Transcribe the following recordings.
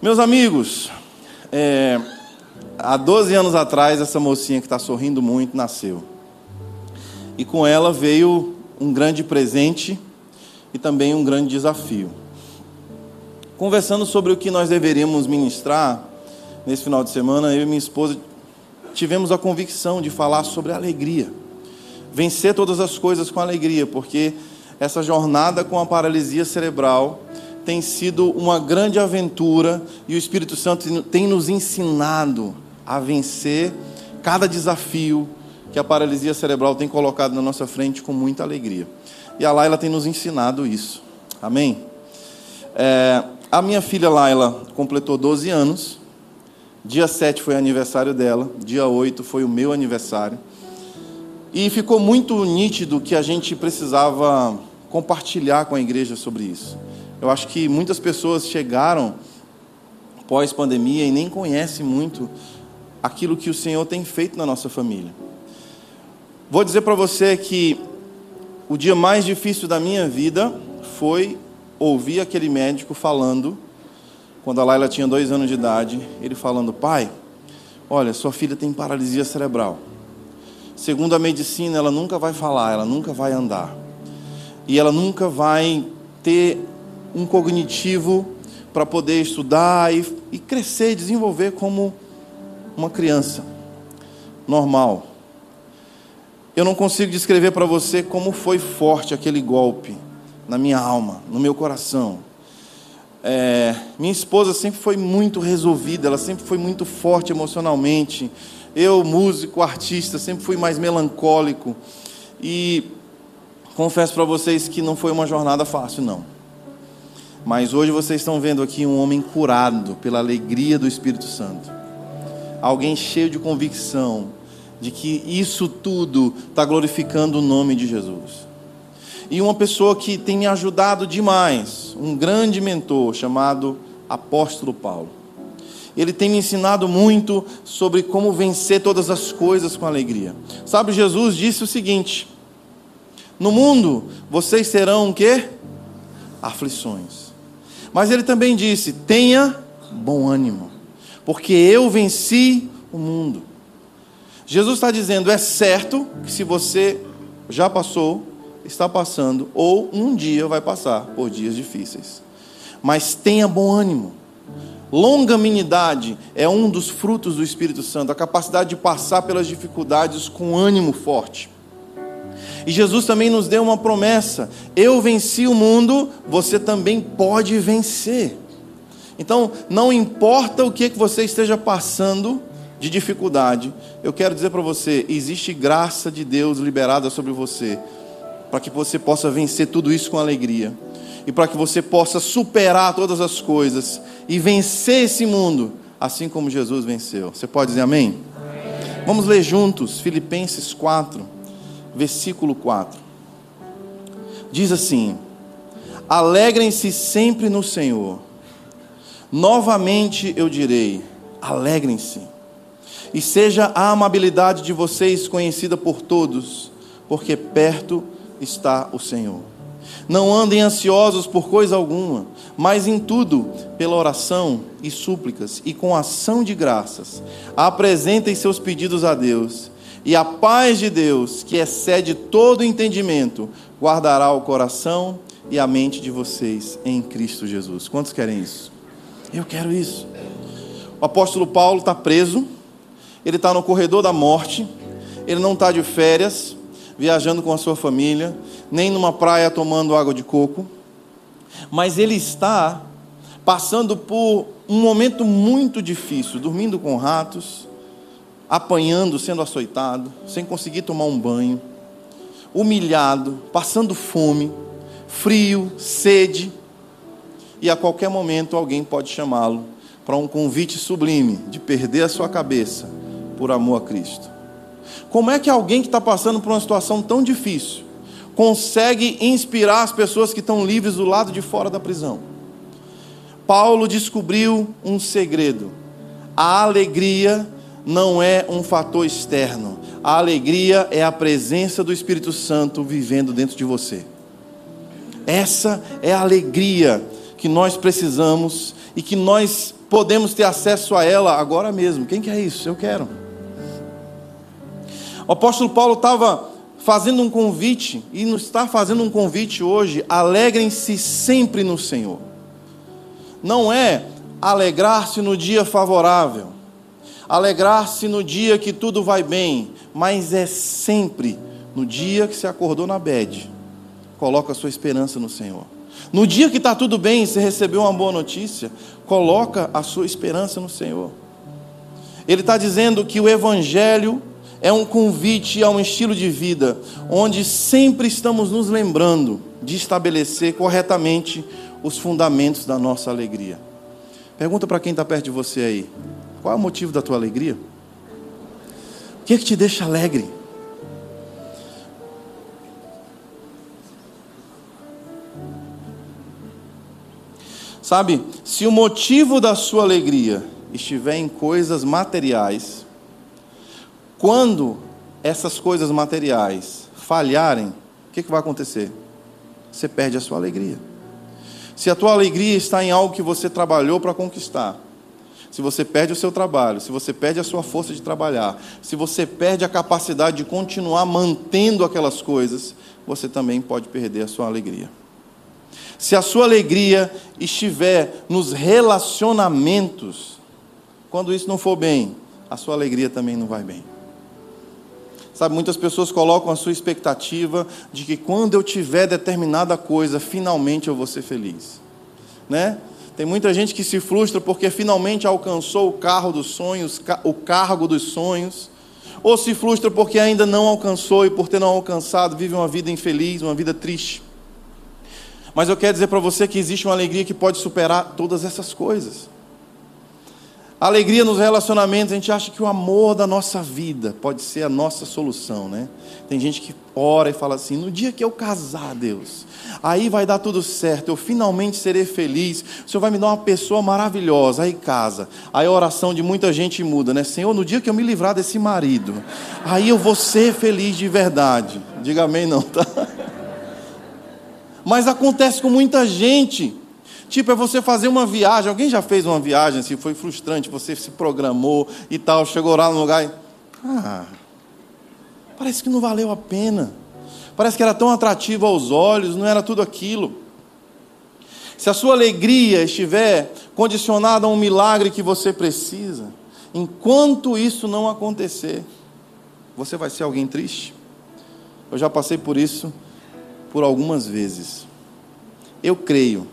Meus amigos, é, há 12 anos atrás, essa mocinha que está sorrindo muito nasceu. E com ela veio um grande presente e também um grande desafio. Conversando sobre o que nós deveríamos ministrar nesse final de semana, eu e minha esposa tivemos a convicção de falar sobre alegria. Vencer todas as coisas com alegria, porque essa jornada com a paralisia cerebral tem sido uma grande aventura e o Espírito Santo tem nos ensinado a vencer cada desafio que a paralisia cerebral tem colocado na nossa frente com muita alegria. E a Laila tem nos ensinado isso. Amém? É, a minha filha Laila completou 12 anos. Dia 7 foi aniversário dela. Dia 8 foi o meu aniversário. E ficou muito nítido que a gente precisava compartilhar com a igreja sobre isso. Eu acho que muitas pessoas chegaram pós-pandemia e nem conhecem muito aquilo que o Senhor tem feito na nossa família. Vou dizer para você que o dia mais difícil da minha vida foi ouvir aquele médico falando, quando a Laila tinha dois anos de idade, ele falando: Pai, olha, sua filha tem paralisia cerebral. Segundo a medicina, ela nunca vai falar, ela nunca vai andar. E ela nunca vai ter um cognitivo para poder estudar e, e crescer e desenvolver como uma criança normal. Eu não consigo descrever para você como foi forte aquele golpe na minha alma, no meu coração. É, minha esposa sempre foi muito resolvida, ela sempre foi muito forte emocionalmente. Eu, músico, artista, sempre fui mais melancólico. E confesso para vocês que não foi uma jornada fácil, não. Mas hoje vocês estão vendo aqui um homem curado pela alegria do Espírito Santo. Alguém cheio de convicção de que isso tudo está glorificando o nome de Jesus. E uma pessoa que tem me ajudado demais, um grande mentor chamado Apóstolo Paulo. Ele tem me ensinado muito sobre como vencer todas as coisas com alegria. Sabe, Jesus disse o seguinte: No mundo vocês terão o quê? Aflições. Mas ele também disse: tenha bom ânimo, porque eu venci o mundo. Jesus está dizendo: é certo que se você já passou, está passando, ou um dia vai passar por dias difíceis, mas tenha bom ânimo. Longanimidade é um dos frutos do Espírito Santo, a capacidade de passar pelas dificuldades com ânimo forte. E Jesus também nos deu uma promessa: eu venci o mundo, você também pode vencer. Então, não importa o que, que você esteja passando de dificuldade, eu quero dizer para você: existe graça de Deus liberada sobre você, para que você possa vencer tudo isso com alegria, e para que você possa superar todas as coisas e vencer esse mundo, assim como Jesus venceu. Você pode dizer amém? amém. Vamos ler juntos Filipenses 4 versículo 4. Diz assim: Alegrem-se sempre no Senhor. Novamente eu direi: alegrem-se. E seja a amabilidade de vocês conhecida por todos, porque perto está o Senhor. Não andem ansiosos por coisa alguma, mas em tudo, pela oração e súplicas e com ação de graças, apresentem seus pedidos a Deus e a paz de Deus, que excede todo entendimento, guardará o coração e a mente de vocês em Cristo Jesus. Quantos querem isso? Eu quero isso. O apóstolo Paulo está preso, ele está no corredor da morte, ele não está de férias, viajando com a sua família, nem numa praia tomando água de coco, mas ele está passando por um momento muito difícil, dormindo com ratos, apanhando, sendo açoitado, sem conseguir tomar um banho, humilhado, passando fome, frio, sede, e a qualquer momento alguém pode chamá-lo para um convite sublime de perder a sua cabeça por amor a Cristo. Como é que alguém que está passando por uma situação tão difícil consegue inspirar as pessoas que estão livres do lado de fora da prisão? Paulo descobriu um segredo: a alegria não é um fator externo. A alegria é a presença do Espírito Santo vivendo dentro de você. Essa é a alegria que nós precisamos e que nós podemos ter acesso a ela agora mesmo. Quem quer isso? Eu quero. O apóstolo Paulo estava fazendo um convite e nos está fazendo um convite hoje. Alegrem-se sempre no Senhor. Não é alegrar-se no dia favorável, alegrar-se no dia que tudo vai bem, mas é sempre no dia que você acordou na bed. Coloca a sua esperança no Senhor. No dia que está tudo bem, você recebeu uma boa notícia, coloca a sua esperança no Senhor. Ele está dizendo que o Evangelho é um convite a um estilo de vida onde sempre estamos nos lembrando de estabelecer corretamente os fundamentos da nossa alegria. Pergunta para quem está perto de você aí: qual é o motivo da tua alegria? O que é que te deixa alegre? Sabe, se o motivo da sua alegria estiver em coisas materiais, quando essas coisas materiais falharem, o que, que vai acontecer? Você perde a sua alegria. Se a tua alegria está em algo que você trabalhou para conquistar, se você perde o seu trabalho, se você perde a sua força de trabalhar, se você perde a capacidade de continuar mantendo aquelas coisas, você também pode perder a sua alegria. Se a sua alegria estiver nos relacionamentos, quando isso não for bem, a sua alegria também não vai bem. Sabe, muitas pessoas colocam a sua expectativa de que quando eu tiver determinada coisa, finalmente eu vou ser feliz. Né? Tem muita gente que se frustra porque finalmente alcançou o carro dos sonhos, o cargo dos sonhos, ou se frustra porque ainda não alcançou e por ter não alcançado vive uma vida infeliz, uma vida triste. Mas eu quero dizer para você que existe uma alegria que pode superar todas essas coisas. Alegria nos relacionamentos, a gente acha que o amor da nossa vida pode ser a nossa solução, né? Tem gente que ora e fala assim: no dia que eu casar, Deus, aí vai dar tudo certo, eu finalmente serei feliz, o Senhor vai me dar uma pessoa maravilhosa, aí casa. Aí a oração de muita gente muda, né? Senhor, no dia que eu me livrar desse marido, aí eu vou ser feliz de verdade. Diga amém, não, tá? Mas acontece com muita gente. Tipo, é você fazer uma viagem. Alguém já fez uma viagem assim, foi frustrante, você se programou e tal, chegou lá no lugar e. Ah, parece que não valeu a pena. Parece que era tão atrativo aos olhos, não era tudo aquilo. Se a sua alegria estiver condicionada a um milagre que você precisa, enquanto isso não acontecer, você vai ser alguém triste. Eu já passei por isso por algumas vezes. Eu creio,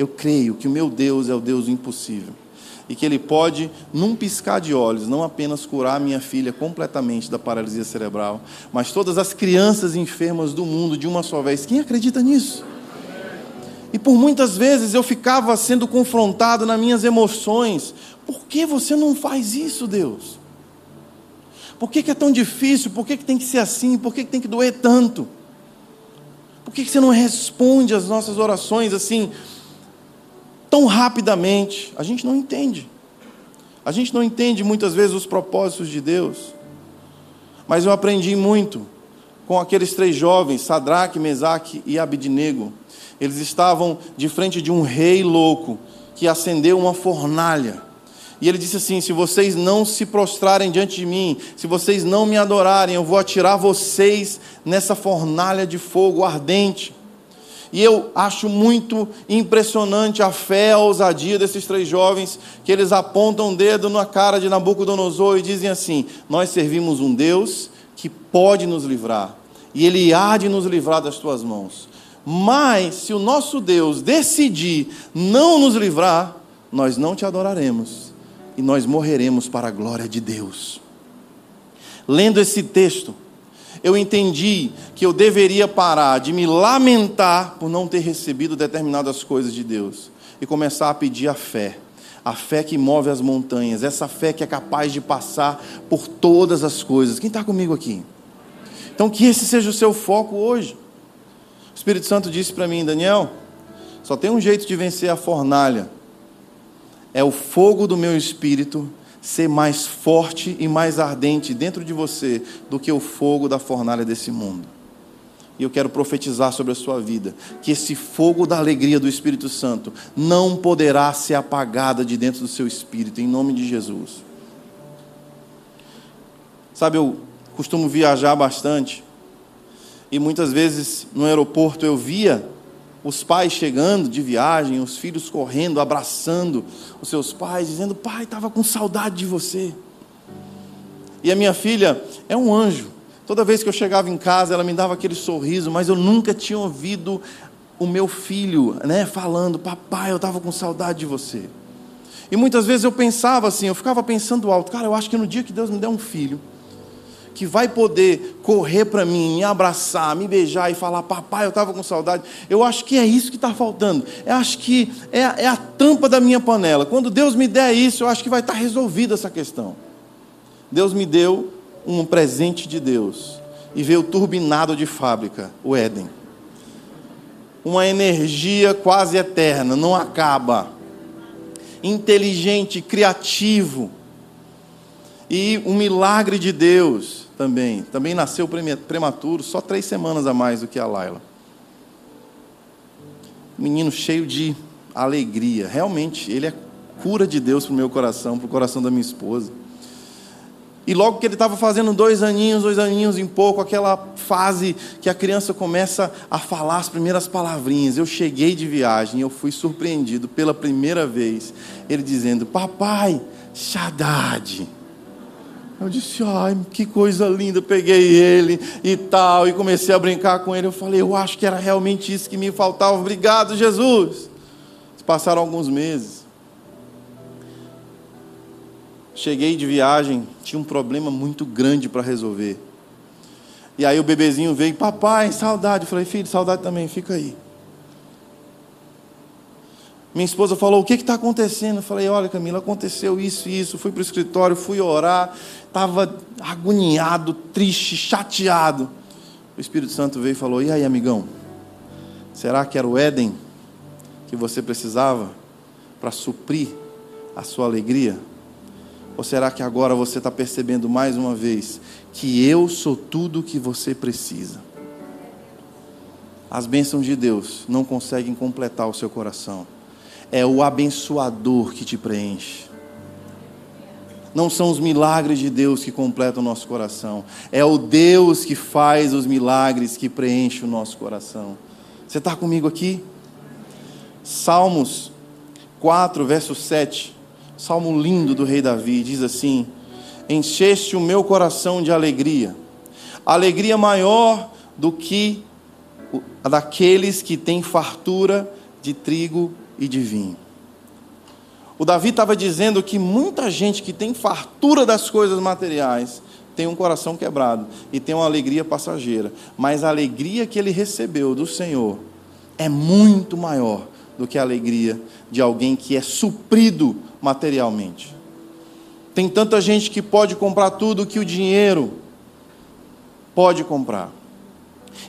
eu creio que o meu Deus é o Deus impossível e que Ele pode, num piscar de olhos, não apenas curar minha filha completamente da paralisia cerebral, mas todas as crianças enfermas do mundo de uma só vez. Quem acredita nisso? E por muitas vezes eu ficava sendo confrontado nas minhas emoções. Por que você não faz isso, Deus? Por que, que é tão difícil? Por que, que tem que ser assim? Por que, que tem que doer tanto? Por que você não responde às nossas orações assim, tão rapidamente? A gente não entende. A gente não entende muitas vezes os propósitos de Deus. Mas eu aprendi muito com aqueles três jovens, Sadraque, Mesaque e Abidnego. Eles estavam de frente de um rei louco que acendeu uma fornalha. E ele disse assim: Se vocês não se prostrarem diante de mim, se vocês não me adorarem, eu vou atirar vocês nessa fornalha de fogo ardente. E eu acho muito impressionante a fé, a ousadia desses três jovens, que eles apontam o dedo na cara de Nabucodonosor e dizem assim: Nós servimos um Deus que pode nos livrar, e Ele há de nos livrar das tuas mãos. Mas, se o nosso Deus decidir não nos livrar, nós não te adoraremos e nós morreremos para a glória de Deus. Lendo esse texto, eu entendi que eu deveria parar de me lamentar por não ter recebido determinadas coisas de Deus e começar a pedir a fé. A fé que move as montanhas, essa fé que é capaz de passar por todas as coisas. Quem está comigo aqui? Então, que esse seja o seu foco hoje. O Espírito Santo disse para mim, Daniel, só tem um jeito de vencer a fornalha é o fogo do meu espírito ser mais forte e mais ardente dentro de você do que o fogo da fornalha desse mundo. E eu quero profetizar sobre a sua vida que esse fogo da alegria do Espírito Santo não poderá ser apagada de dentro do seu espírito, em nome de Jesus. Sabe, eu costumo viajar bastante e muitas vezes no aeroporto eu via os pais chegando de viagem, os filhos correndo, abraçando os seus pais, dizendo: Pai, estava com saudade de você. E a minha filha é um anjo. Toda vez que eu chegava em casa, ela me dava aquele sorriso, mas eu nunca tinha ouvido o meu filho, né, falando: "Papai, eu estava com saudade de você". E muitas vezes eu pensava assim, eu ficava pensando alto, cara, eu acho que no dia que Deus me der um filho, que vai poder correr para mim, me abraçar, me beijar e falar, papai, eu estava com saudade. Eu acho que é isso que está faltando. Eu acho que é, é, a tampa da minha panela. Quando Deus me der isso, eu acho que vai estar tá resolvida essa questão. Deus me deu um presente de Deus e veio turbinado de fábrica, o Éden. Uma energia quase eterna, não acaba. Inteligente, criativo. E um milagre de Deus também. Também nasceu prematuro, só três semanas a mais do que a Laila. Menino cheio de alegria. Realmente, ele é cura de Deus para o meu coração, para o coração da minha esposa. E logo que ele estava fazendo dois aninhos, dois aninhos em pouco, aquela fase que a criança começa a falar as primeiras palavrinhas. Eu cheguei de viagem, eu fui surpreendido pela primeira vez, ele dizendo: Papai, Shaddad. Eu disse, ai, que coisa linda, peguei ele e tal, e comecei a brincar com ele. Eu falei, eu acho que era realmente isso que me faltava. Obrigado, Jesus. Passaram alguns meses. Cheguei de viagem, tinha um problema muito grande para resolver. E aí o bebezinho veio, papai, saudade. Eu falei, filho, saudade também, fica aí. Minha esposa falou: O que está acontecendo? Eu falei: Olha, Camila, aconteceu isso e isso. Fui para o escritório, fui orar, estava agoniado, triste, chateado. O Espírito Santo veio e falou: E aí, amigão? Será que era o Éden que você precisava para suprir a sua alegria? Ou será que agora você está percebendo mais uma vez que eu sou tudo o que você precisa? As bênçãos de Deus não conseguem completar o seu coração. É o abençoador que te preenche. Não são os milagres de Deus que completam o nosso coração. É o Deus que faz os milagres que preenche o nosso coração. Você está comigo aqui? Salmos 4, verso 7 salmo lindo do rei Davi, diz assim: Encheste o meu coração de alegria, alegria maior do que a daqueles que têm fartura de trigo e de vinho. O Davi estava dizendo que muita gente que tem fartura das coisas materiais tem um coração quebrado e tem uma alegria passageira, mas a alegria que ele recebeu do Senhor é muito maior do que a alegria de alguém que é suprido materialmente. Tem tanta gente que pode comprar tudo que o dinheiro pode comprar.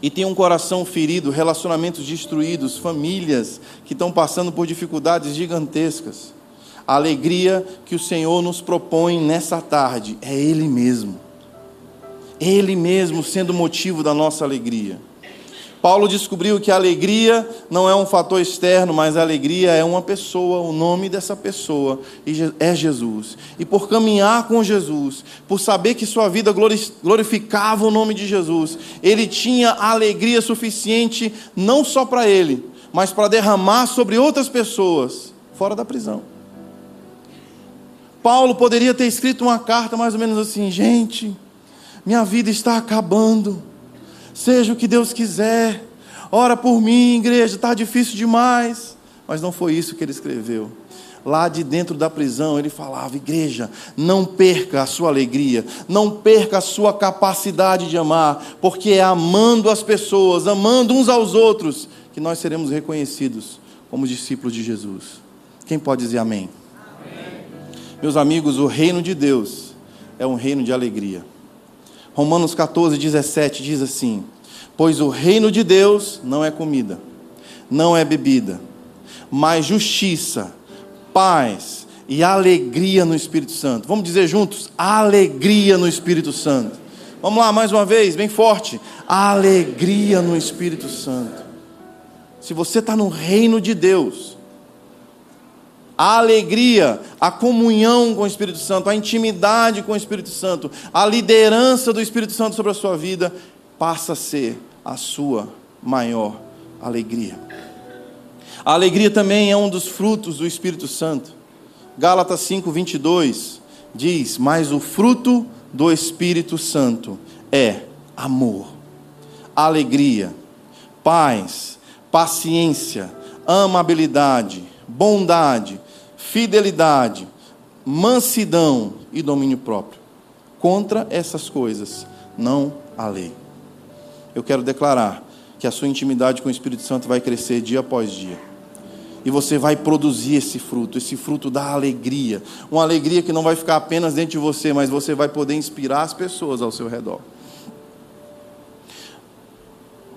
E tem um coração ferido, relacionamentos destruídos, famílias que estão passando por dificuldades gigantescas. A alegria que o Senhor nos propõe nessa tarde é Ele mesmo. Ele mesmo sendo motivo da nossa alegria. Paulo descobriu que a alegria não é um fator externo, mas a alegria é uma pessoa, o nome dessa pessoa é Jesus. E por caminhar com Jesus, por saber que sua vida glorificava o nome de Jesus, ele tinha alegria suficiente não só para ele, mas para derramar sobre outras pessoas fora da prisão. Paulo poderia ter escrito uma carta mais ou menos assim: gente, minha vida está acabando seja o que Deus quiser, ora por mim, igreja, está difícil demais. Mas não foi isso que ele escreveu. Lá de dentro da prisão, ele falava: Igreja, não perca a sua alegria, não perca a sua capacidade de amar, porque é amando as pessoas, amando uns aos outros, que nós seremos reconhecidos como discípulos de Jesus. Quem pode dizer amém? amém? Meus amigos, o reino de Deus é um reino de alegria. Romanos 14, 17 diz assim: Pois o reino de Deus não é comida, não é bebida, mas justiça, paz e alegria no Espírito Santo. Vamos dizer juntos: alegria no Espírito Santo. Vamos lá, mais uma vez, bem forte. Alegria no Espírito Santo. Se você está no reino de Deus, a alegria, a comunhão com o Espírito Santo, a intimidade com o Espírito Santo, a liderança do Espírito Santo sobre a sua vida, passa a ser a sua maior alegria. A alegria também é um dos frutos do Espírito Santo. Gálatas 5, 22 diz: Mas o fruto do Espírito Santo é amor, alegria, paz, paciência, amabilidade, bondade, fidelidade, mansidão e domínio próprio. Contra essas coisas não há lei. Eu quero declarar que a sua intimidade com o Espírito Santo vai crescer dia após dia. E você vai produzir esse fruto, esse fruto da alegria. Uma alegria que não vai ficar apenas dentro de você, mas você vai poder inspirar as pessoas ao seu redor.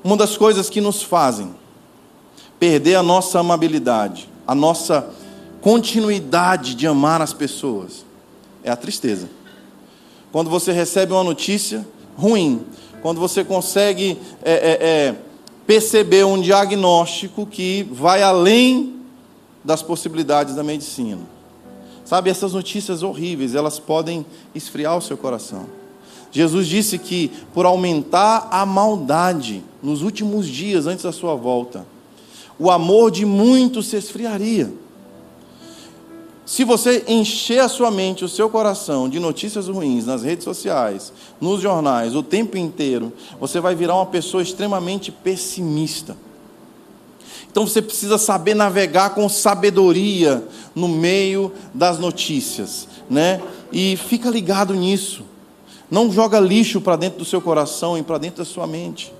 Uma das coisas que nos fazem perder a nossa amabilidade, a nossa continuidade de amar as pessoas é a tristeza. Quando você recebe uma notícia ruim, quando você consegue é, é, é, perceber um diagnóstico que vai além das possibilidades da medicina. Sabe, essas notícias horríveis, elas podem esfriar o seu coração. Jesus disse que por aumentar a maldade nos últimos dias antes da sua volta, o amor de muitos se esfriaria. Se você encher a sua mente, o seu coração de notícias ruins nas redes sociais, nos jornais, o tempo inteiro, você vai virar uma pessoa extremamente pessimista. Então você precisa saber navegar com sabedoria no meio das notícias, né? E fica ligado nisso. Não joga lixo para dentro do seu coração e para dentro da sua mente.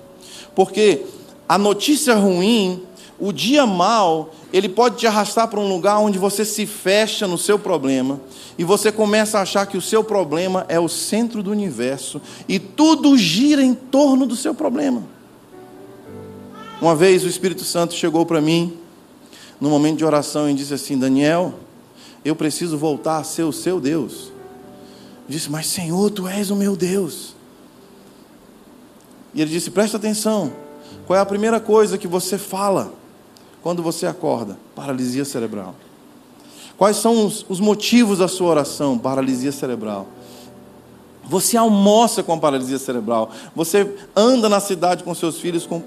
Porque a notícia ruim o dia mal, ele pode te arrastar para um lugar onde você se fecha no seu problema e você começa a achar que o seu problema é o centro do universo e tudo gira em torno do seu problema. Uma vez o Espírito Santo chegou para mim, no momento de oração, e disse assim: Daniel, eu preciso voltar a ser o seu Deus. Eu disse, mas Senhor, tu és o meu Deus. E ele disse: presta atenção, qual é a primeira coisa que você fala? Quando você acorda? Paralisia cerebral. Quais são os, os motivos da sua oração? Paralisia cerebral. Você almoça com paralisia cerebral. Você anda na cidade com seus filhos com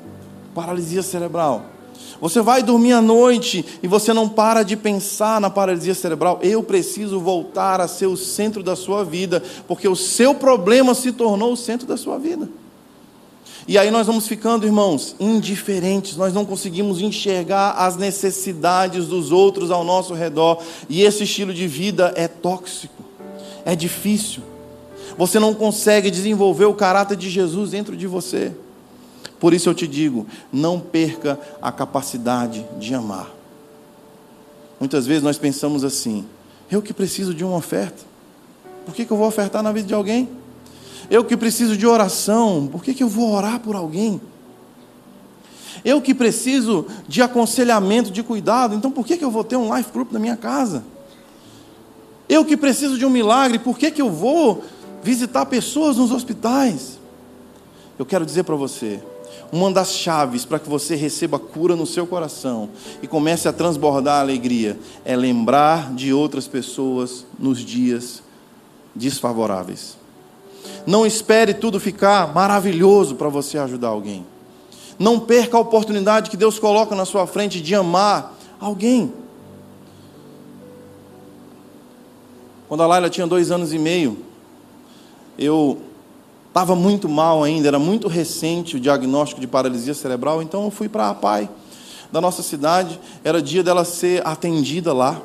paralisia cerebral. Você vai dormir à noite e você não para de pensar na paralisia cerebral. Eu preciso voltar a ser o centro da sua vida, porque o seu problema se tornou o centro da sua vida. E aí nós vamos ficando, irmãos, indiferentes, nós não conseguimos enxergar as necessidades dos outros ao nosso redor, e esse estilo de vida é tóxico, é difícil. Você não consegue desenvolver o caráter de Jesus dentro de você. Por isso eu te digo, não perca a capacidade de amar. Muitas vezes nós pensamos assim: eu que preciso de uma oferta, por que, que eu vou ofertar na vida de alguém? Eu que preciso de oração, por que, que eu vou orar por alguém? Eu que preciso de aconselhamento, de cuidado, então por que, que eu vou ter um life group na minha casa? Eu que preciso de um milagre, por que, que eu vou visitar pessoas nos hospitais? Eu quero dizer para você, uma das chaves para que você receba cura no seu coração e comece a transbordar a alegria é lembrar de outras pessoas nos dias desfavoráveis. Não espere tudo ficar maravilhoso para você ajudar alguém. Não perca a oportunidade que Deus coloca na sua frente de amar alguém. Quando a Laila tinha dois anos e meio, eu estava muito mal ainda, era muito recente o diagnóstico de paralisia cerebral, então eu fui para a PAI da nossa cidade, era dia dela ser atendida lá.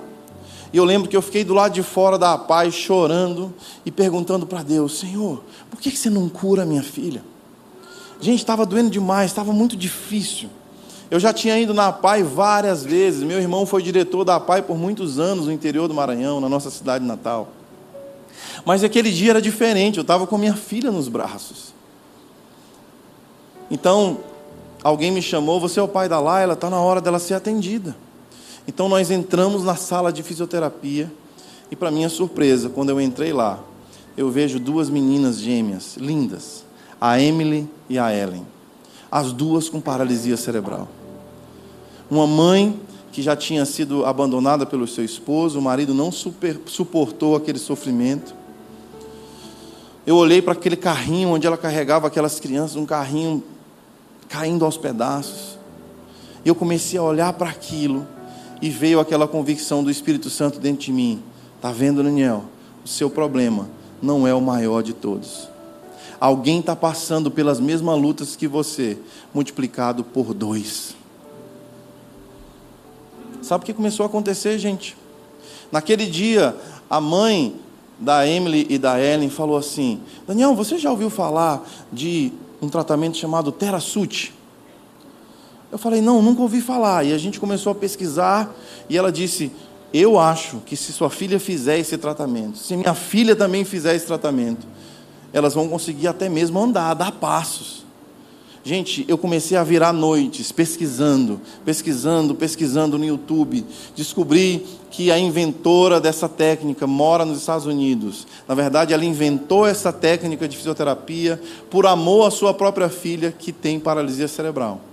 E eu lembro que eu fiquei do lado de fora da paz, chorando e perguntando para Deus: Senhor, por que você não cura minha filha? Gente, estava doendo demais, estava muito difícil. Eu já tinha ido na PAI várias vezes. Meu irmão foi diretor da PAI por muitos anos no interior do Maranhão, na nossa cidade natal. Mas aquele dia era diferente, eu estava com minha filha nos braços. Então, alguém me chamou, você é o pai da Laila, está na hora dela ser atendida. Então nós entramos na sala de fisioterapia e, para minha surpresa, quando eu entrei lá, eu vejo duas meninas gêmeas, lindas, a Emily e a Ellen, as duas com paralisia cerebral. Uma mãe que já tinha sido abandonada pelo seu esposo, o marido não super, suportou aquele sofrimento. Eu olhei para aquele carrinho onde ela carregava aquelas crianças, um carrinho caindo aos pedaços. E eu comecei a olhar para aquilo e veio aquela convicção do Espírito Santo dentro de mim. Tá vendo, Daniel? O seu problema não é o maior de todos. Alguém está passando pelas mesmas lutas que você, multiplicado por dois. Sabe o que começou a acontecer, gente? Naquele dia, a mãe da Emily e da Ellen falou assim: Daniel, você já ouviu falar de um tratamento chamado Terasute? Eu falei: Não, nunca ouvi falar. E a gente começou a pesquisar e ela disse: Eu acho que se sua filha fizer esse tratamento, se minha filha também fizer esse tratamento, elas vão conseguir até mesmo andar, dar passos. Gente, eu comecei a virar noites pesquisando, pesquisando, pesquisando no YouTube. Descobri que a inventora dessa técnica mora nos Estados Unidos. Na verdade, ela inventou essa técnica de fisioterapia por amor à sua própria filha que tem paralisia cerebral.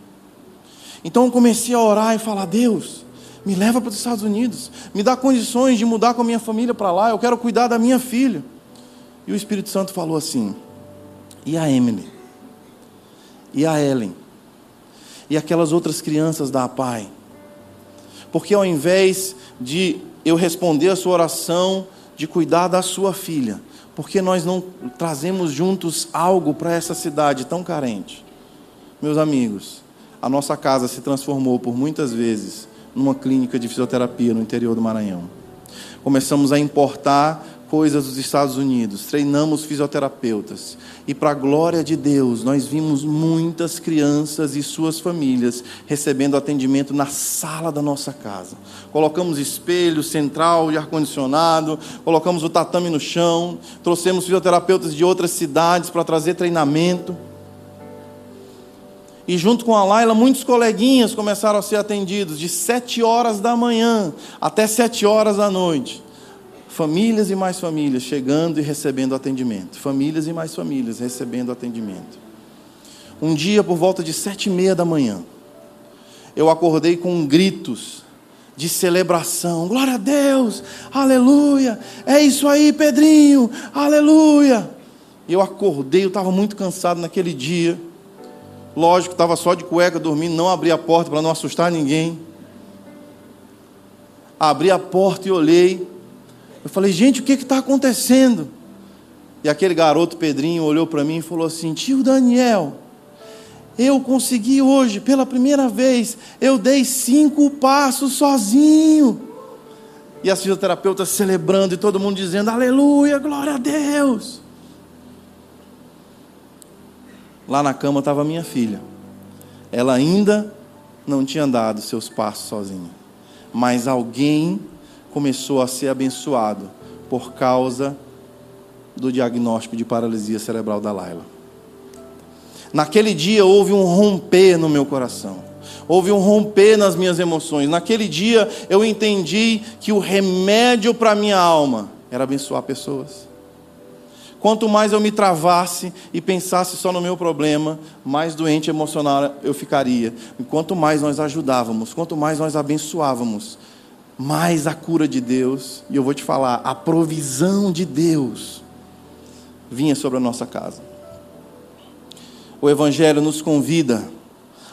Então eu comecei a orar e falar: Deus, me leva para os Estados Unidos, me dá condições de mudar com a minha família para lá, eu quero cuidar da minha filha. E o Espírito Santo falou assim: E a Emily? e a Ellen e aquelas outras crianças da APAI. Porque ao invés de eu responder a sua oração de cuidar da sua filha, porque nós não trazemos juntos algo para essa cidade tão carente? Meus amigos, a nossa casa se transformou por muitas vezes numa clínica de fisioterapia no interior do Maranhão. Começamos a importar coisas dos Estados Unidos, treinamos fisioterapeutas. E para a glória de Deus, nós vimos muitas crianças e suas famílias recebendo atendimento na sala da nossa casa. Colocamos espelho, central de ar-condicionado, colocamos o tatame no chão, trouxemos fisioterapeutas de outras cidades para trazer treinamento. E junto com a Laila, muitos coleguinhas começaram a ser atendidos de sete horas da manhã até sete horas da noite famílias e mais famílias chegando e recebendo atendimento. Famílias e mais famílias recebendo atendimento. Um dia, por volta de sete e meia da manhã, eu acordei com gritos de celebração. Glória a Deus, aleluia. É isso aí, Pedrinho, aleluia. Eu acordei, eu estava muito cansado naquele dia. Lógico, estava só de cueca dormindo, não abri a porta para não assustar ninguém. Abri a porta e olhei. Eu falei, gente, o que está acontecendo? E aquele garoto Pedrinho olhou para mim e falou assim: Tio Daniel, eu consegui hoje, pela primeira vez, eu dei cinco passos sozinho. E as fisioterapeutas celebrando e todo mundo dizendo: Aleluia, glória a Deus. Lá na cama estava minha filha. Ela ainda não tinha dado seus passos sozinha. Mas alguém começou a ser abençoado por causa do diagnóstico de paralisia cerebral da Laila. Naquele dia houve um romper no meu coração. Houve um romper nas minhas emoções. Naquele dia eu entendi que o remédio para minha alma era abençoar pessoas. Quanto mais eu me travasse e pensasse só no meu problema, mais doente emocional eu ficaria. E quanto mais nós ajudávamos, quanto mais nós abençoávamos, mais a cura de Deus, e eu vou te falar, a provisão de Deus vinha sobre a nossa casa. O Evangelho nos convida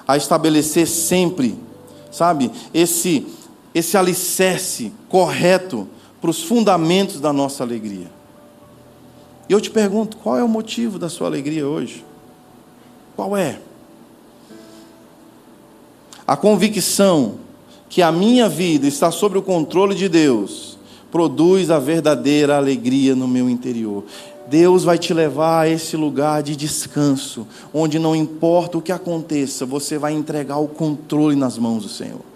a estabelecer sempre, sabe, esse, esse alicerce correto para os fundamentos da nossa alegria. E eu te pergunto, qual é o motivo da sua alegria hoje? Qual é? A convicção que a minha vida está sob o controle de Deus, produz a verdadeira alegria no meu interior. Deus vai te levar a esse lugar de descanso, onde não importa o que aconteça, você vai entregar o controle nas mãos do Senhor.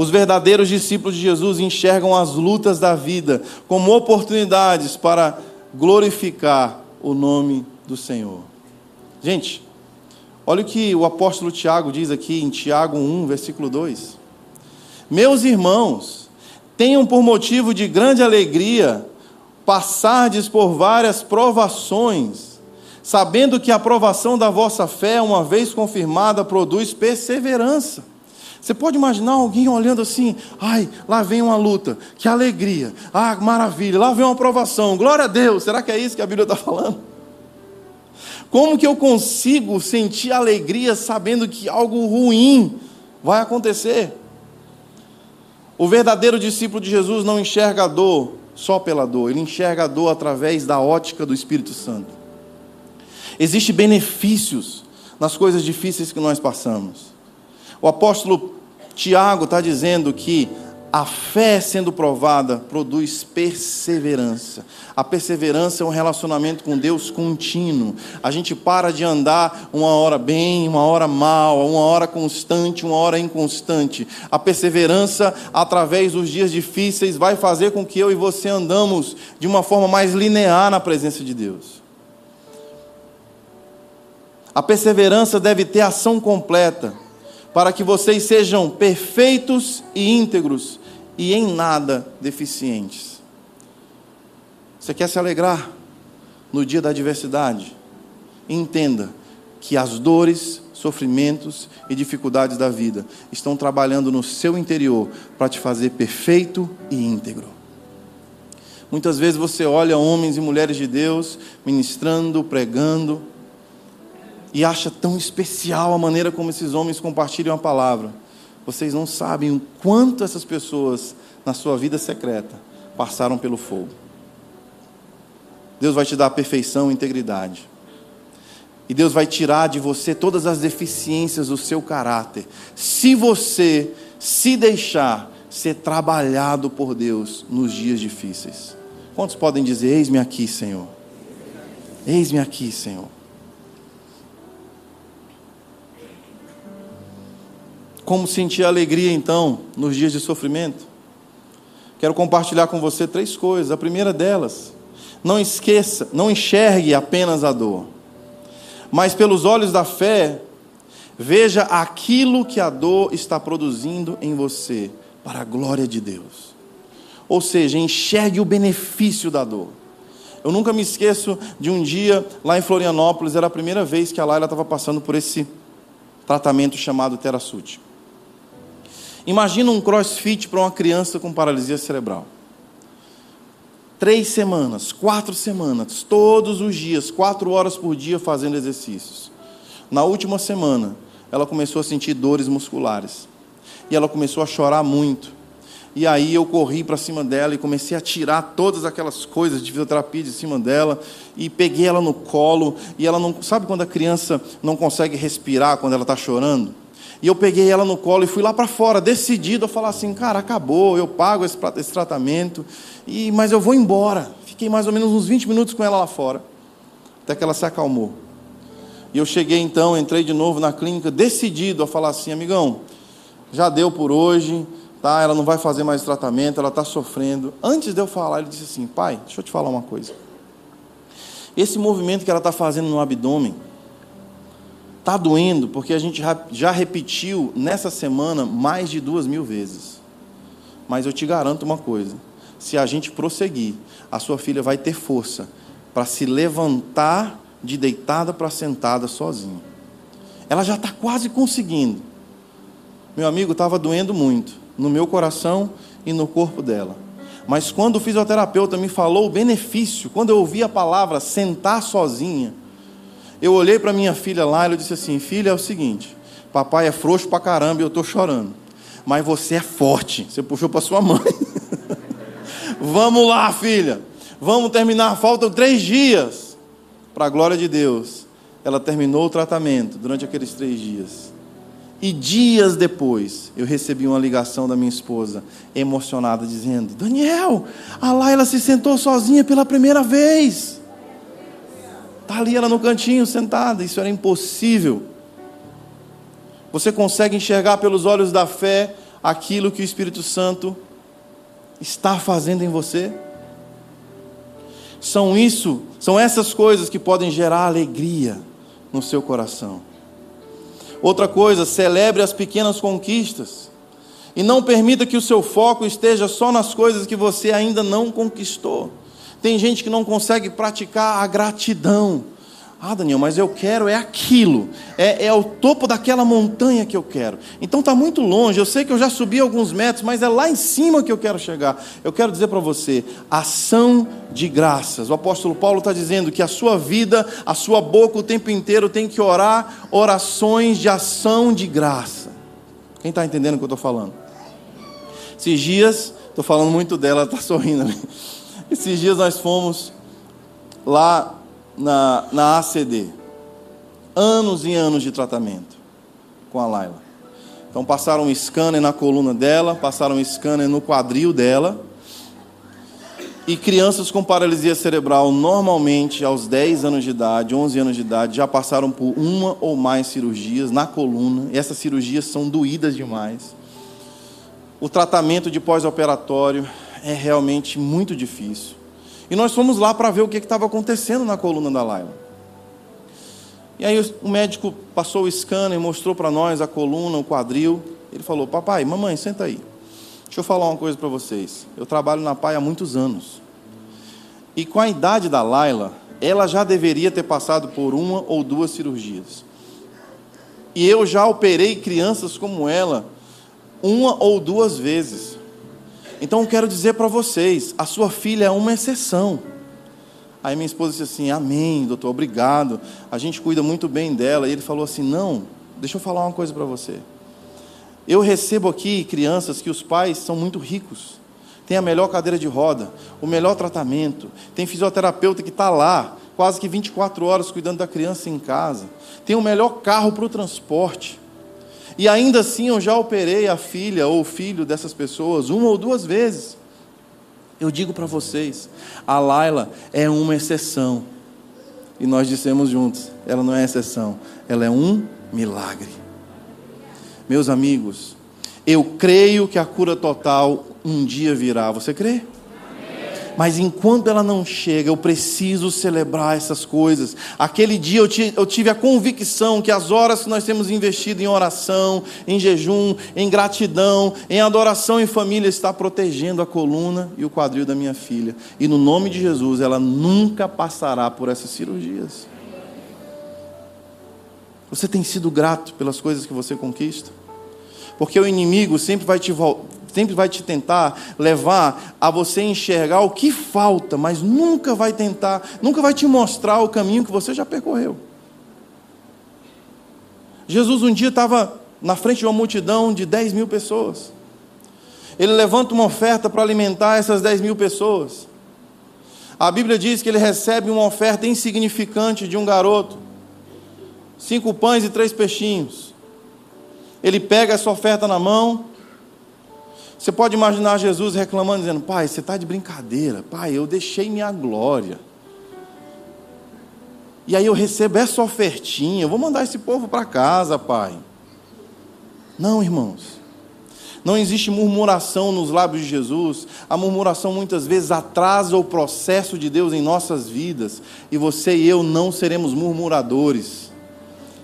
Os verdadeiros discípulos de Jesus enxergam as lutas da vida como oportunidades para glorificar o nome do Senhor. Gente, Olha o que o apóstolo Tiago diz aqui em Tiago 1, versículo 2. Meus irmãos, tenham por motivo de grande alegria passardes por várias provações, sabendo que a provação da vossa fé, uma vez confirmada, produz perseverança. Você pode imaginar alguém olhando assim, ai, lá vem uma luta, que alegria, ah, maravilha, lá vem uma provação, glória a Deus, será que é isso que a Bíblia está falando? Como que eu consigo sentir alegria sabendo que algo ruim vai acontecer? O verdadeiro discípulo de Jesus não enxerga a dor só pela dor, ele enxerga a dor através da ótica do Espírito Santo. Existem benefícios nas coisas difíceis que nós passamos. O apóstolo Tiago está dizendo que a fé sendo provada produz perseverança. A perseverança é um relacionamento com Deus contínuo. A gente para de andar uma hora bem, uma hora mal, uma hora constante, uma hora inconstante. A perseverança, através dos dias difíceis, vai fazer com que eu e você andamos de uma forma mais linear na presença de Deus. A perseverança deve ter ação completa para que vocês sejam perfeitos e íntegros e em nada deficientes. Você quer se alegrar no dia da adversidade? Entenda que as dores, sofrimentos e dificuldades da vida estão trabalhando no seu interior para te fazer perfeito e íntegro. Muitas vezes você olha homens e mulheres de Deus ministrando, pregando, e acha tão especial a maneira como esses homens compartilham a palavra. Vocês não sabem o quanto essas pessoas, na sua vida secreta, passaram pelo fogo. Deus vai te dar perfeição e integridade. E Deus vai tirar de você todas as deficiências do seu caráter. Se você se deixar ser trabalhado por Deus nos dias difíceis. Quantos podem dizer: Eis-me aqui, Senhor? Eis-me aqui, Senhor. Como sentir alegria então nos dias de sofrimento? Quero compartilhar com você três coisas. A primeira delas, não esqueça, não enxergue apenas a dor, mas pelos olhos da fé, veja aquilo que a dor está produzindo em você para a glória de Deus. Ou seja, enxergue o benefício da dor. Eu nunca me esqueço de um dia lá em Florianópolis, era a primeira vez que a Laila estava passando por esse tratamento chamado Terasute. Imagina um crossfit para uma criança com paralisia cerebral. Três semanas, quatro semanas, todos os dias, quatro horas por dia fazendo exercícios. Na última semana, ela começou a sentir dores musculares. E ela começou a chorar muito. E aí eu corri para cima dela e comecei a tirar todas aquelas coisas de fisioterapia de cima dela e peguei ela no colo e ela não sabe quando a criança não consegue respirar quando ela está chorando e eu peguei ela no colo e fui lá para fora, decidido a falar assim: cara, acabou, eu pago esse, esse tratamento, e mas eu vou embora. Fiquei mais ou menos uns 20 minutos com ela lá fora, até que ela se acalmou. E eu cheguei então, entrei de novo na clínica, decidido a falar assim: amigão, já deu por hoje, tá? ela não vai fazer mais tratamento, ela está sofrendo. Antes de eu falar, ele disse assim: pai, deixa eu te falar uma coisa. Esse movimento que ela está fazendo no abdômen, Está doendo porque a gente já repetiu nessa semana mais de duas mil vezes. Mas eu te garanto uma coisa: se a gente prosseguir, a sua filha vai ter força para se levantar de deitada para sentada sozinha. Ela já está quase conseguindo. Meu amigo, estava doendo muito no meu coração e no corpo dela. Mas quando o fisioterapeuta me falou o benefício, quando eu ouvi a palavra sentar sozinha, eu olhei para minha filha lá e eu disse assim: Filha, é o seguinte, papai é frouxo pra caramba e eu estou chorando. Mas você é forte. Você puxou para sua mãe. Vamos lá, filha. Vamos terminar. Faltam três dias. Para a glória de Deus. Ela terminou o tratamento durante aqueles três dias. E dias depois, eu recebi uma ligação da minha esposa, emocionada, dizendo: Daniel, a Laila se sentou sozinha pela primeira vez. Está ali ela no cantinho sentada, isso era impossível. Você consegue enxergar pelos olhos da fé aquilo que o Espírito Santo está fazendo em você? São isso, são essas coisas que podem gerar alegria no seu coração. Outra coisa, celebre as pequenas conquistas. E não permita que o seu foco esteja só nas coisas que você ainda não conquistou. Tem gente que não consegue praticar a gratidão. Ah, Daniel, mas eu quero é aquilo, é, é o topo daquela montanha que eu quero. Então está muito longe, eu sei que eu já subi alguns metros, mas é lá em cima que eu quero chegar. Eu quero dizer para você, ação de graças. O apóstolo Paulo está dizendo que a sua vida, a sua boca o tempo inteiro tem que orar orações de ação de graça. Quem está entendendo o que eu estou falando? Esses dias, estou falando muito dela, está sorrindo ali. Esses dias nós fomos lá na, na ACD. Anos e anos de tratamento com a Laila. Então passaram um scanner na coluna dela, passaram um scanner no quadril dela. E crianças com paralisia cerebral, normalmente aos 10 anos de idade, 11 anos de idade, já passaram por uma ou mais cirurgias na coluna. E essas cirurgias são doídas demais. O tratamento de pós-operatório é realmente muito difícil. E nós fomos lá para ver o que estava acontecendo na coluna da Laila. E aí o médico passou o scanner, mostrou para nós a coluna, o quadril. Ele falou: Papai, mamãe, senta aí. Deixa eu falar uma coisa para vocês. Eu trabalho na PAI há muitos anos. E com a idade da Laila, ela já deveria ter passado por uma ou duas cirurgias. E eu já operei crianças como ela uma ou duas vezes. Então eu quero dizer para vocês: a sua filha é uma exceção. Aí minha esposa disse assim: Amém, doutor, obrigado. A gente cuida muito bem dela. E ele falou assim: Não, deixa eu falar uma coisa para você. Eu recebo aqui crianças que os pais são muito ricos, tem a melhor cadeira de roda, o melhor tratamento, tem fisioterapeuta que está lá, quase que 24 horas cuidando da criança em casa, tem o melhor carro para o transporte. E ainda assim eu já operei a filha ou o filho dessas pessoas uma ou duas vezes. Eu digo para vocês, a Laila é uma exceção. E nós dissemos juntos, ela não é exceção, ela é um milagre. Meus amigos, eu creio que a cura total um dia virá. Você crê? Mas enquanto ela não chega, eu preciso celebrar essas coisas. Aquele dia eu, tive a convicção que as horas que nós temos investido em oração, em jejum, em gratidão, em adoração em família, está protegendo a coluna e o quadril da minha filha. E no nome de Jesus, ela nunca passará por essas cirurgias. Você tem sido grato pelas coisas que você conquista? Porque o inimigo sempre vai te sempre vai te tentar levar a você enxergar o que falta, mas nunca vai tentar, nunca vai te mostrar o caminho que você já percorreu. Jesus um dia estava na frente de uma multidão de 10 mil pessoas. Ele levanta uma oferta para alimentar essas 10 mil pessoas. A Bíblia diz que ele recebe uma oferta insignificante de um garoto: cinco pães e três peixinhos. Ele pega essa oferta na mão, você pode imaginar Jesus reclamando, dizendo: Pai, você está de brincadeira. Pai, eu deixei minha glória. E aí eu recebo essa ofertinha. Eu vou mandar esse povo para casa, Pai. Não, irmãos. Não existe murmuração nos lábios de Jesus. A murmuração muitas vezes atrasa o processo de Deus em nossas vidas. E você e eu não seremos murmuradores.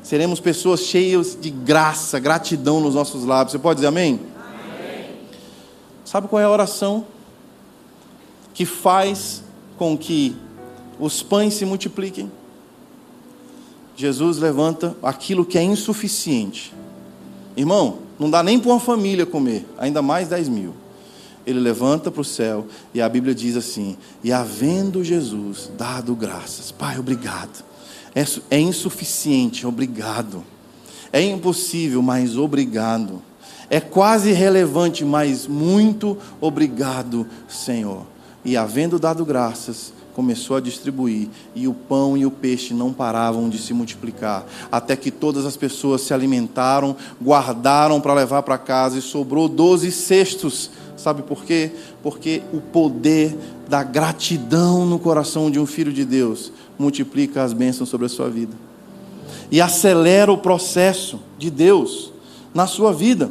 Seremos pessoas cheias de graça, gratidão nos nossos lábios. Você pode dizer amém? Sabe qual é a oração que faz com que os pães se multipliquem? Jesus levanta aquilo que é insuficiente. Irmão, não dá nem para uma família comer, ainda mais 10 mil. Ele levanta para o céu e a Bíblia diz assim: E havendo Jesus dado graças, Pai, obrigado. É, é insuficiente, obrigado. É impossível, mas obrigado. É quase irrelevante, mas muito obrigado, Senhor. E havendo dado graças, começou a distribuir, e o pão e o peixe não paravam de se multiplicar, até que todas as pessoas se alimentaram, guardaram para levar para casa, e sobrou doze cestos. Sabe por quê? Porque o poder da gratidão no coração de um filho de Deus multiplica as bênçãos sobre a sua vida e acelera o processo de Deus na sua vida.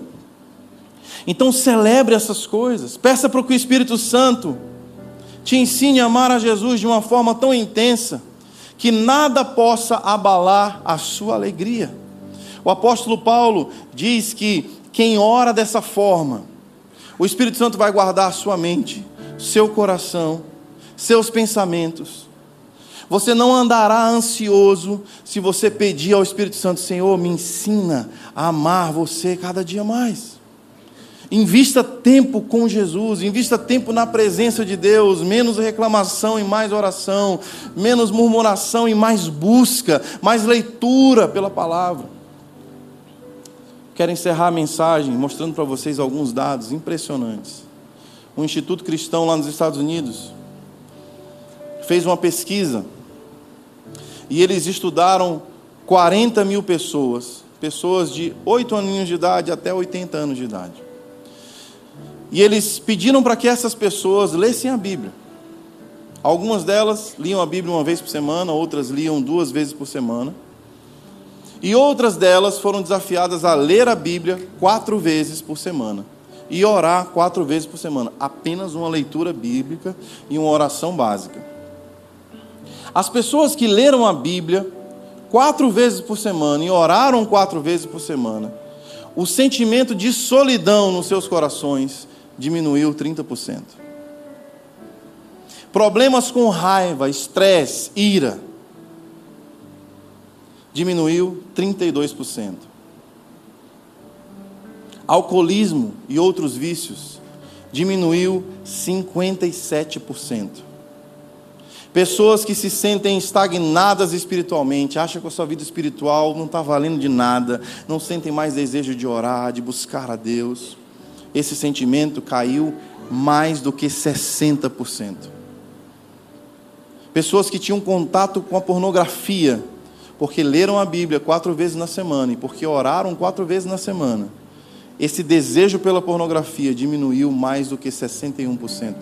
Então celebre essas coisas. Peça para que o Espírito Santo te ensine a amar a Jesus de uma forma tão intensa que nada possa abalar a sua alegria. O apóstolo Paulo diz que quem ora dessa forma, o Espírito Santo vai guardar a sua mente, seu coração, seus pensamentos. Você não andará ansioso se você pedir ao Espírito Santo: Senhor, me ensina a amar você cada dia mais. Invista tempo com Jesus, invista tempo na presença de Deus, menos reclamação e mais oração, menos murmuração e mais busca, mais leitura pela palavra. Quero encerrar a mensagem mostrando para vocês alguns dados impressionantes. Um instituto cristão lá nos Estados Unidos fez uma pesquisa e eles estudaram 40 mil pessoas, pessoas de 8 aninhos de idade até 80 anos de idade. E eles pediram para que essas pessoas lessem a Bíblia. Algumas delas liam a Bíblia uma vez por semana, outras liam duas vezes por semana. E outras delas foram desafiadas a ler a Bíblia quatro vezes por semana. E orar quatro vezes por semana. Apenas uma leitura bíblica e uma oração básica. As pessoas que leram a Bíblia quatro vezes por semana e oraram quatro vezes por semana, o sentimento de solidão nos seus corações diminuiu 30%. Problemas com raiva, estresse, ira, diminuiu 32%. Alcoolismo e outros vícios diminuiu 57%. Pessoas que se sentem estagnadas espiritualmente, acham que a sua vida espiritual não está valendo de nada, não sentem mais desejo de orar, de buscar a Deus esse sentimento caiu mais do que 60%. Pessoas que tinham contato com a pornografia, porque leram a Bíblia quatro vezes na semana e porque oraram quatro vezes na semana, esse desejo pela pornografia diminuiu mais do que 61%.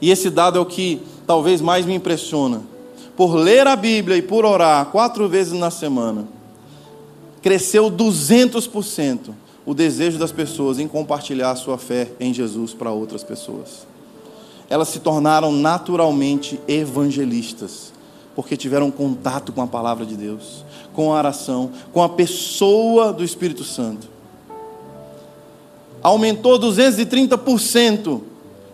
E esse dado é o que talvez mais me impressiona. Por ler a Bíblia e por orar quatro vezes na semana, cresceu 200% o desejo das pessoas em compartilhar a sua fé em Jesus para outras pessoas. Elas se tornaram naturalmente evangelistas, porque tiveram contato com a palavra de Deus, com a oração, com a pessoa do Espírito Santo. Aumentou 230%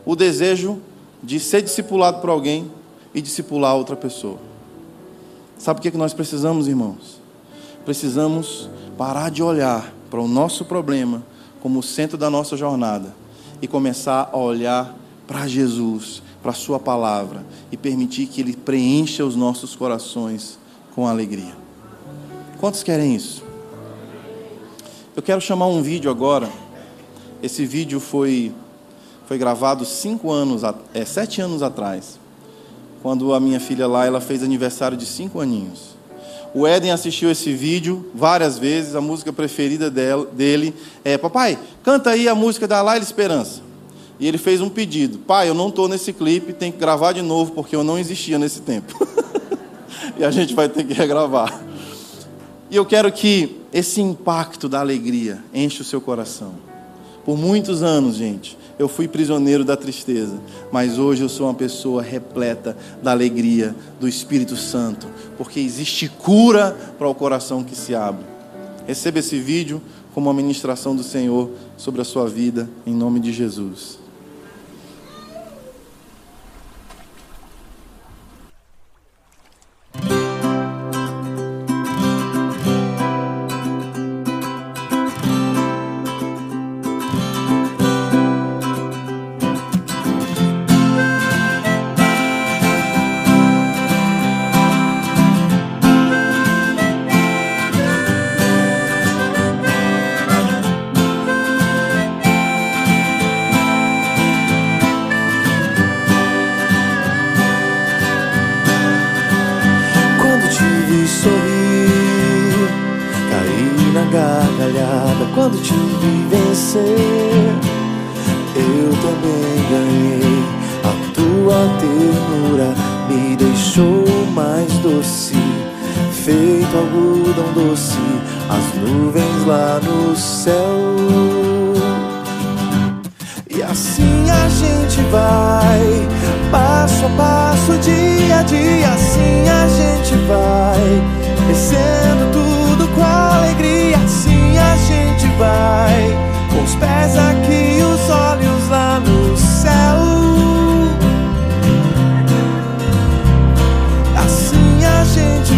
o desejo de ser discipulado por alguém e discipular outra pessoa. Sabe o que, é que nós precisamos, irmãos? Precisamos parar de olhar para o nosso problema como o centro da nossa jornada e começar a olhar para Jesus, para a Sua palavra e permitir que Ele preencha os nossos corações com alegria. Quantos querem isso? Eu quero chamar um vídeo agora. Esse vídeo foi, foi gravado cinco anos, é, sete anos atrás, quando a minha filha lá ela fez aniversário de cinco aninhos. O Éden assistiu esse vídeo várias vezes, a música preferida dele é: Papai, canta aí a música da Laila Esperança. E ele fez um pedido: Pai, eu não estou nesse clipe, tem que gravar de novo, porque eu não existia nesse tempo. e a gente vai ter que regravar. E eu quero que esse impacto da alegria enche o seu coração. Por muitos anos, gente, eu fui prisioneiro da tristeza, mas hoje eu sou uma pessoa repleta da alegria do Espírito Santo, porque existe cura para o coração que se abre. Receba esse vídeo como uma ministração do Senhor sobre a sua vida, em nome de Jesus.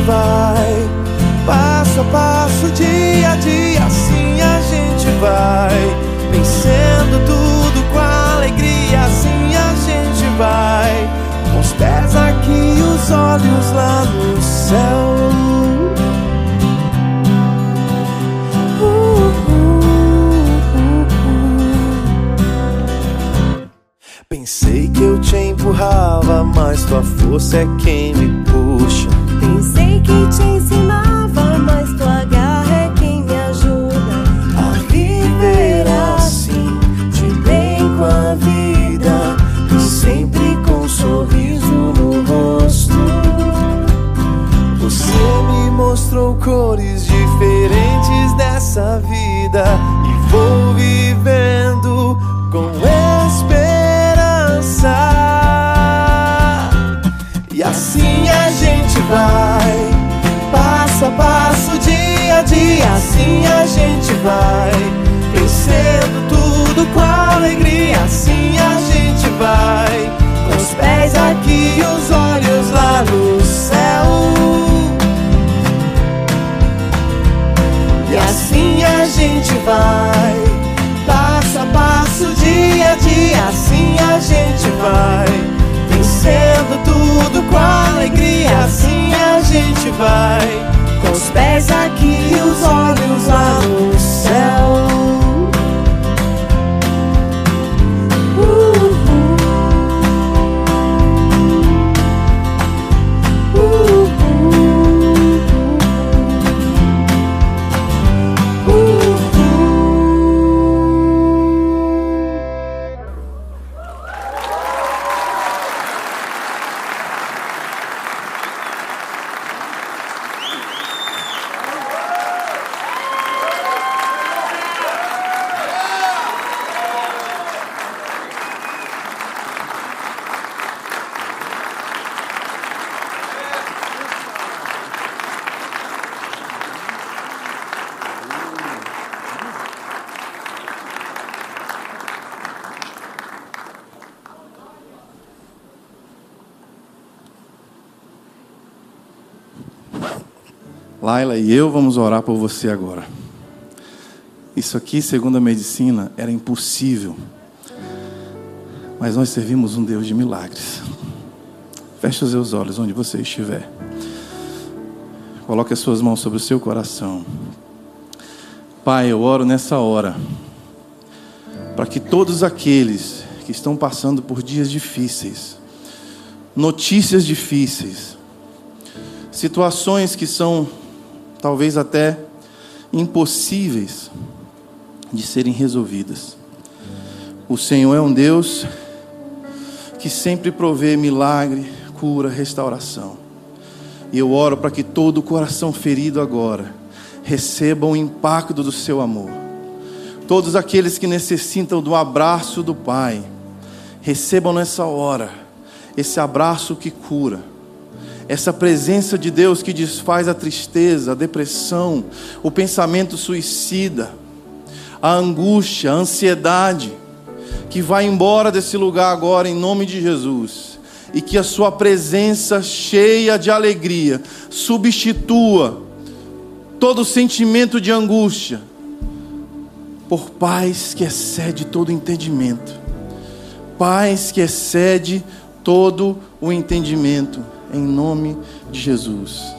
vai. Passo a passo, dia a dia, assim a gente vai. Vencendo tudo com alegria, assim a gente vai. Com os pés aqui, os olhos lá no céu. Pensei que eu te empurrava, mas tua força é quem me puxa cores diferentes dessa vida e vou dia. Assim a gente vai, vencendo tudo com alegria. Assim a gente vai, com os pés aqui e os olhos lá no céu. E assim a gente vai, Laila e eu vamos orar por você agora. Isso aqui, segundo a medicina, era impossível. Mas nós servimos um Deus de milagres. Feche os seus olhos onde você estiver. Coloque as suas mãos sobre o seu coração. Pai, eu oro nessa hora para que todos aqueles que estão passando por dias difíceis, notícias difíceis, situações que são talvez até impossíveis de serem resolvidas. O Senhor é um Deus que sempre provê milagre, cura, restauração. E eu oro para que todo o coração ferido agora receba o impacto do seu amor. Todos aqueles que necessitam do abraço do Pai, recebam nessa hora esse abraço que cura essa presença de Deus que desfaz a tristeza, a depressão, o pensamento suicida, a angústia, a ansiedade, que vai embora desse lugar agora em nome de Jesus, e que a Sua presença cheia de alegria substitua todo sentimento de angústia por paz que excede todo entendimento, paz que excede todo o entendimento em nome de Jesus.